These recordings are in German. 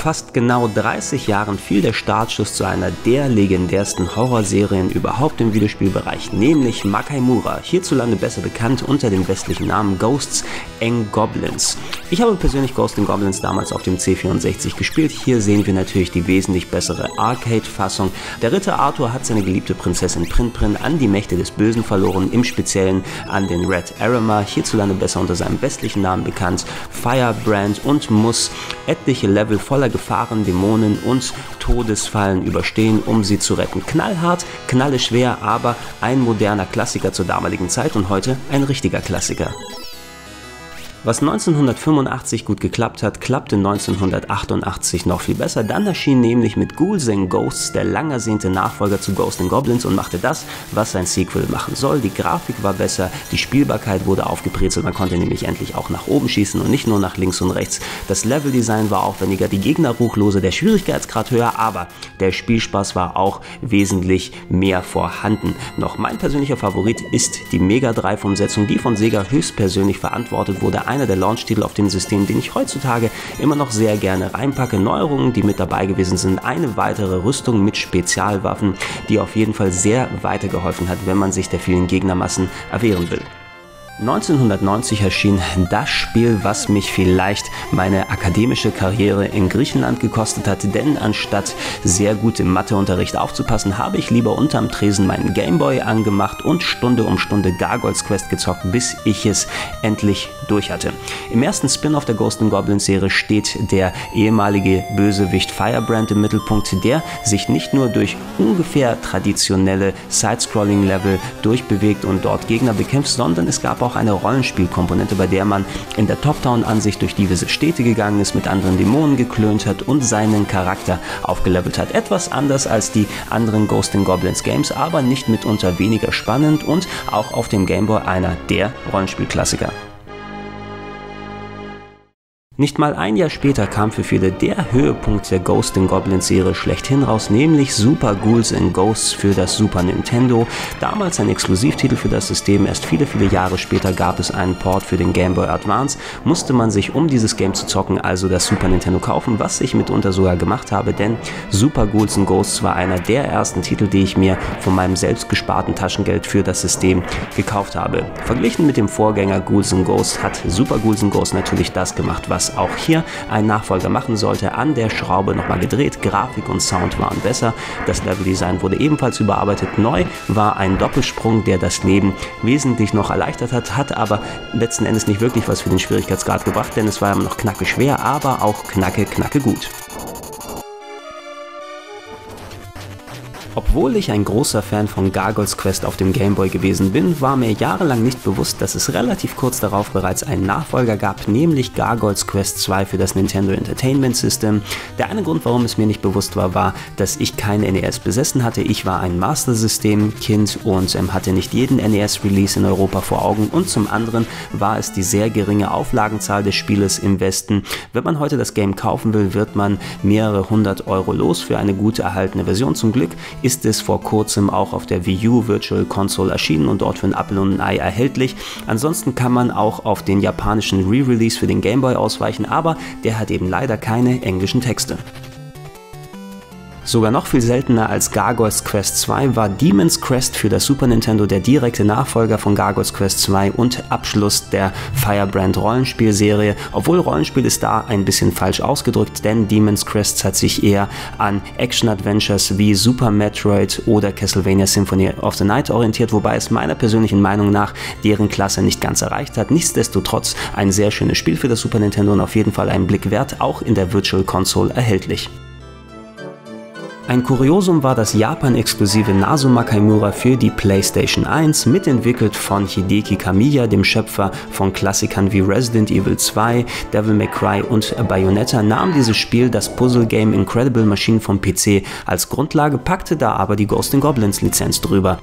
fast genau 30 Jahren fiel der Startschuss zu einer der legendärsten Horrorserien überhaupt im Videospielbereich, nämlich Makaimura, hierzulande besser bekannt unter dem westlichen Namen Ghosts and Goblins. Ich habe persönlich Ghosts and Goblins damals auf dem C64 gespielt. Hier sehen wir natürlich die wesentlich bessere Arcade-Fassung. Der Ritter Arthur hat seine geliebte Prinzessin Prinprin an die Mächte des Bösen verloren, im Speziellen an den Red Arama, hierzulande besser unter seinem westlichen Namen bekannt, Firebrand und muss etliche Level voller Gefahren, Dämonen und Todesfallen überstehen, um sie zu retten. Knallhart, knalleschwer, aber ein moderner Klassiker zur damaligen Zeit und heute ein richtiger Klassiker. Was 1985 gut geklappt hat, klappte 1988 noch viel besser. Dann erschien nämlich mit Ghouls and Ghosts der lang ersehnte Nachfolger zu Ghosts and Goblins und machte das, was sein Sequel machen soll. Die Grafik war besser, die Spielbarkeit wurde aufgebrezelt, man konnte nämlich endlich auch nach oben schießen und nicht nur nach links und rechts. Das Leveldesign war aufwendiger, die Gegner ruchlose, der Schwierigkeitsgrad höher, aber der Spielspaß war auch wesentlich mehr vorhanden. Noch mein persönlicher Favorit ist die Mega Drive-Umsetzung, die von Sega höchstpersönlich verantwortet wurde einer der Launch-Titel auf dem System, den ich heutzutage immer noch sehr gerne reinpacke. Neuerungen, die mit dabei gewesen sind, eine weitere Rüstung mit Spezialwaffen, die auf jeden Fall sehr weitergeholfen hat, wenn man sich der vielen Gegnermassen erwehren will. 1990 erschien das Spiel, was mich vielleicht meine akademische Karriere in Griechenland gekostet hat, denn anstatt sehr gut im Matheunterricht aufzupassen, habe ich lieber unterm Tresen meinen Gameboy angemacht und Stunde um Stunde Gargoyles Quest gezockt, bis ich es endlich durch hatte. Im ersten Spin-off der Ghost Goblins Serie steht der ehemalige Bösewicht Firebrand im Mittelpunkt, der sich nicht nur durch ungefähr traditionelle Side-Scrolling-Level durchbewegt und dort Gegner bekämpft, sondern es gab auch auch eine Rollenspielkomponente, bei der man in der Top-Down-Ansicht durch diverse Städte gegangen ist, mit anderen Dämonen geklönt hat und seinen Charakter aufgelevelt hat. Etwas anders als die anderen Ghost Goblins Games, aber nicht mitunter weniger spannend und auch auf dem Game Boy einer der Rollenspielklassiker. Nicht mal ein Jahr später kam für viele der Höhepunkt der Ghost in Goblins Serie schlechthin raus, nämlich Super Ghouls and Ghosts für das Super Nintendo. Damals ein Exklusivtitel für das System, erst viele, viele Jahre später gab es einen Port für den Game Boy Advance, musste man sich, um dieses Game zu zocken, also das Super Nintendo kaufen, was ich mitunter sogar gemacht habe, denn Super Ghouls and Ghosts war einer der ersten Titel, die ich mir von meinem selbst gesparten Taschengeld für das System gekauft habe. Verglichen mit dem Vorgänger Ghouls and Ghosts hat Super Ghouls and Ghosts natürlich das gemacht, was auch hier ein Nachfolger machen sollte, an der Schraube nochmal gedreht. Grafik und Sound waren besser. Das Leveldesign wurde ebenfalls überarbeitet. Neu war ein Doppelsprung, der das Leben wesentlich noch erleichtert hat, hat aber letzten Endes nicht wirklich was für den Schwierigkeitsgrad gebracht, denn es war immer noch knacke schwer, aber auch knacke, knacke gut. Obwohl ich ein großer Fan von Gargoyles Quest auf dem Game Boy gewesen bin, war mir jahrelang nicht bewusst, dass es relativ kurz darauf bereits einen Nachfolger gab, nämlich Gargoyles Quest 2 für das Nintendo Entertainment System. Der eine Grund, warum es mir nicht bewusst war, war, dass ich kein NES besessen hatte. Ich war ein Master System Kind und ähm, hatte nicht jeden NES Release in Europa vor Augen und zum anderen war es die sehr geringe Auflagenzahl des Spieles im Westen. Wenn man heute das Game kaufen will, wird man mehrere hundert Euro los für eine gut erhaltene Version. Zum Glück ist es vor kurzem auch auf der Wii U Virtual Console erschienen und dort für ein Apple und ein Ei erhältlich. Ansonsten kann man auch auf den japanischen Re-Release für den Game Boy ausweichen, aber der hat eben leider keine englischen Texte. Sogar noch viel seltener als Gargoyles Quest 2 war Demon's Quest für das Super Nintendo der direkte Nachfolger von Gargoyles Quest 2 und Abschluss der Firebrand Rollenspielserie. Obwohl Rollenspiel ist da ein bisschen falsch ausgedrückt, denn Demon's Quest hat sich eher an Action-Adventures wie Super Metroid oder Castlevania Symphony of the Night orientiert, wobei es meiner persönlichen Meinung nach deren Klasse nicht ganz erreicht hat. Nichtsdestotrotz ein sehr schönes Spiel für das Super Nintendo und auf jeden Fall einen Blick wert, auch in der Virtual Console erhältlich. Ein Kuriosum war das Japan-exklusive Nazuma Kaimura für die PlayStation 1, mitentwickelt von Hideki Kamiya, dem Schöpfer von Klassikern wie Resident Evil 2, Devil May Cry und Bayonetta, nahm dieses Spiel das Puzzle-Game Incredible Machine vom PC als Grundlage, packte da aber die Ghost Goblins Lizenz drüber.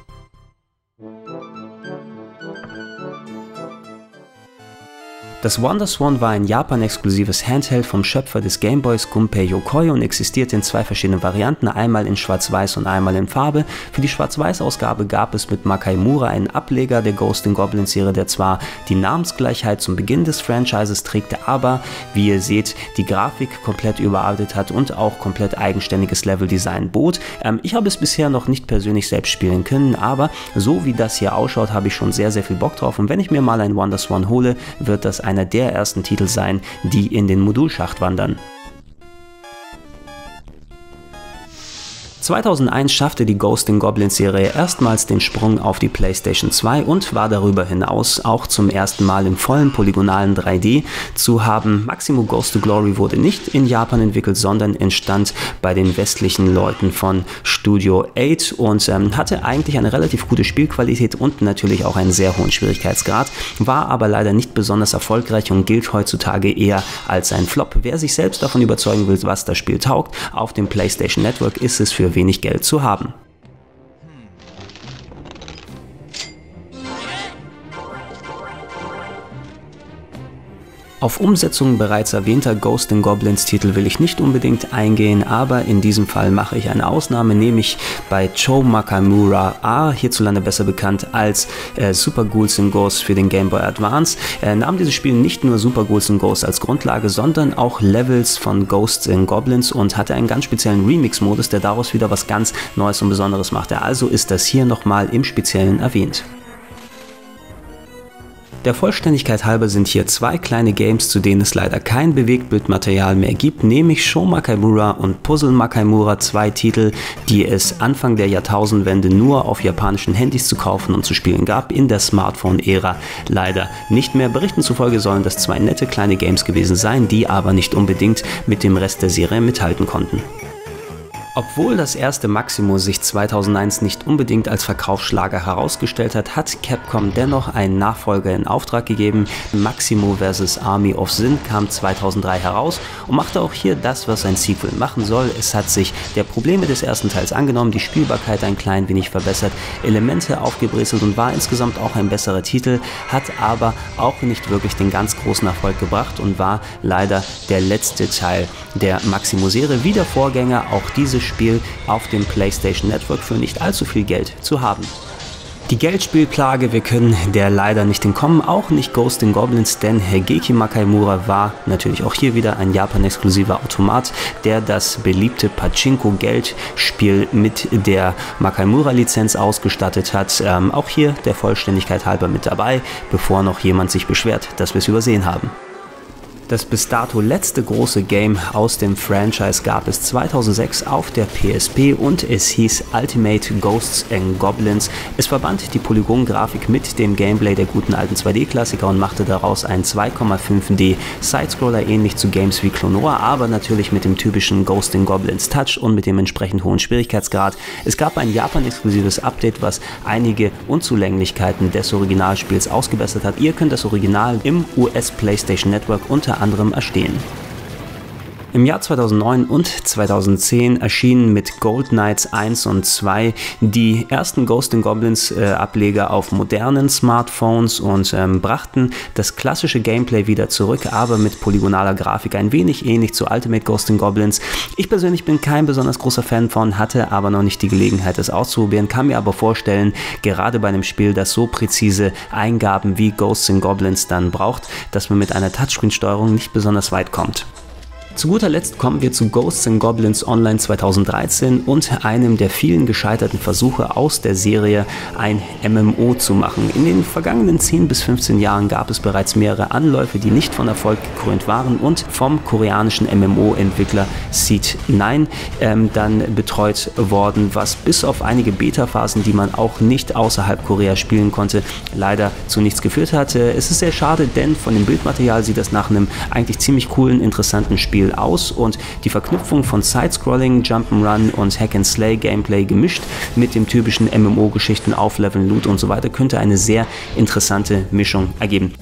Das WonderSwan war ein Japan-exklusives Handheld vom Schöpfer des Gameboys Gunpei Yokoi und existierte in zwei verschiedenen Varianten, einmal in Schwarz-Weiß und einmal in Farbe. Für die Schwarz-Weiß-Ausgabe gab es mit Makaimura einen Ableger der Ghost in Goblins Serie, der zwar die Namensgleichheit zum Beginn des Franchises trägt, aber wie ihr seht, die Grafik komplett überarbeitet hat und auch komplett eigenständiges Leveldesign bot. Ähm, ich habe es bisher noch nicht persönlich selbst spielen können, aber so wie das hier ausschaut, habe ich schon sehr, sehr viel Bock drauf und wenn ich mir mal ein WonderSwan hole, wird das einer der ersten Titel sein, die in den Modulschacht wandern. 2001 schaffte die Ghost in Goblins Serie erstmals den Sprung auf die PlayStation 2 und war darüber hinaus auch zum ersten Mal im vollen polygonalen 3D zu haben. Maximo Ghost to Glory wurde nicht in Japan entwickelt, sondern entstand bei den westlichen Leuten von Studio 8 und ähm, hatte eigentlich eine relativ gute Spielqualität und natürlich auch einen sehr hohen Schwierigkeitsgrad, war aber leider nicht besonders erfolgreich und gilt heutzutage eher als ein Flop. Wer sich selbst davon überzeugen will, was das Spiel taugt, auf dem PlayStation Network ist es für wenig Geld zu haben. Auf Umsetzungen bereits erwähnter Ghost in Goblins Titel will ich nicht unbedingt eingehen, aber in diesem Fall mache ich eine Ausnahme, nämlich bei Cho Makamura A, hierzulande besser bekannt als äh, Super Ghouls Ghosts für den Game Boy Advance, äh, nahm dieses Spiel nicht nur Super Ghouls Ghosts als Grundlage, sondern auch Levels von Ghosts in Goblins und hatte einen ganz speziellen Remix-Modus, der daraus wieder was ganz Neues und Besonderes machte. Also ist das hier nochmal im Speziellen erwähnt. Der Vollständigkeit halber sind hier zwei kleine Games, zu denen es leider kein Bewegtbildmaterial mehr gibt, nämlich Show Makaimura und Puzzle Makaimura, zwei Titel, die es Anfang der Jahrtausendwende nur auf japanischen Handys zu kaufen und zu spielen gab, in der Smartphone-Ära leider nicht mehr. Berichten zufolge sollen das zwei nette kleine Games gewesen sein, die aber nicht unbedingt mit dem Rest der Serie mithalten konnten. Obwohl das erste Maximo sich 2001 nicht unbedingt als Verkaufsschlager herausgestellt hat, hat Capcom dennoch einen Nachfolger in Auftrag gegeben. Maximo vs. Army of Sin kam 2003 heraus und machte auch hier das, was ein Sequel machen soll. Es hat sich der Probleme des ersten Teils angenommen, die Spielbarkeit ein klein wenig verbessert, Elemente aufgebrezelt und war insgesamt auch ein besserer Titel, hat aber auch nicht wirklich den ganz großen Erfolg gebracht und war leider der letzte Teil der Maximo-Serie. Wie der Vorgänger auch dieses Spiel auf dem PlayStation Network für nicht allzu viel Geld zu haben. Die Geldspielplage, wir können der leider nicht entkommen, auch nicht Ghost in Goblins, denn Hegeki Makaimura war natürlich auch hier wieder ein Japan-exklusiver Automat, der das beliebte Pachinko-Geldspiel mit der Makaimura-Lizenz ausgestattet hat. Ähm, auch hier der Vollständigkeit halber mit dabei, bevor noch jemand sich beschwert, dass wir es übersehen haben. Das bis dato letzte große Game aus dem Franchise gab es 2006 auf der PSP und es hieß Ultimate Ghosts and Goblins. Es verband die Polygon-Grafik mit dem Gameplay der guten alten 2D-Klassiker und machte daraus einen 2,5D Sidescroller ähnlich zu Games wie Clonoa, aber natürlich mit dem typischen Ghost in Goblins Touch und mit dem entsprechend hohen Schwierigkeitsgrad. Es gab ein Japan-exklusives Update, was einige Unzulänglichkeiten des Originalspiels ausgebessert hat. Ihr könnt das Original im US PlayStation Network unter anderem erstehen. Im Jahr 2009 und 2010 erschienen mit Gold Knights 1 und 2 die ersten Ghost Goblins äh, Ableger auf modernen Smartphones und ähm, brachten das klassische Gameplay wieder zurück, aber mit polygonaler Grafik ein wenig ähnlich zu Ultimate Ghost Goblins. Ich persönlich bin kein besonders großer Fan von, hatte aber noch nicht die Gelegenheit, es auszuprobieren, kann mir aber vorstellen, gerade bei einem Spiel, das so präzise Eingaben wie Ghosts Goblins dann braucht, dass man mit einer Touchscreen-Steuerung nicht besonders weit kommt. Zu guter Letzt kommen wir zu Ghosts and Goblins Online 2013 und einem der vielen gescheiterten Versuche aus der Serie ein MMO zu machen. In den vergangenen 10 bis 15 Jahren gab es bereits mehrere Anläufe, die nicht von Erfolg gekrönt waren und vom koreanischen MMO-Entwickler Seed9 ähm, dann betreut worden, was bis auf einige Beta-Phasen, die man auch nicht außerhalb Korea spielen konnte, leider zu nichts geführt hatte. Es ist sehr schade, denn von dem Bildmaterial sieht das nach einem eigentlich ziemlich coolen, interessanten Spiel Spiel aus und die Verknüpfung von Sidescrolling, Jump'n'Run und Hack-and-Slay-Gameplay gemischt mit dem typischen MMO-Geschichten, Aufleveln, Loot und so weiter könnte eine sehr interessante Mischung ergeben.